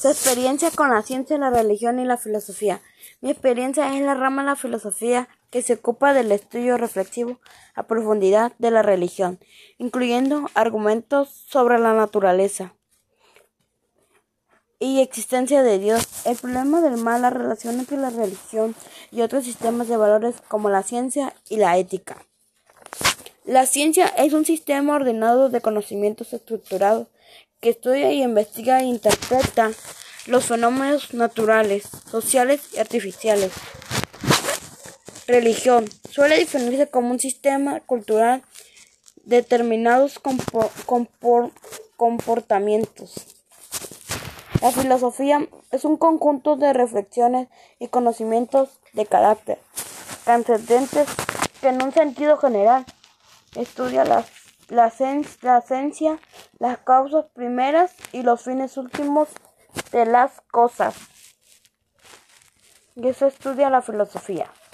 Su experiencia con la ciencia, la religión y la filosofía. Mi experiencia es la rama de la filosofía que se ocupa del estudio reflexivo a profundidad de la religión, incluyendo argumentos sobre la naturaleza y existencia de Dios, el problema del mal, la relación entre la religión y otros sistemas de valores como la ciencia y la ética. La ciencia es un sistema ordenado de conocimientos estructurados que estudia y investiga e interpreta los fenómenos naturales, sociales y artificiales. Religión suele definirse como un sistema cultural de determinados comportamientos. La filosofía es un conjunto de reflexiones y conocimientos de carácter trascendentes que en un sentido general estudia la la, esencia, las causas primeras y los fines últimos de las cosas. Y eso estudia la filosofía.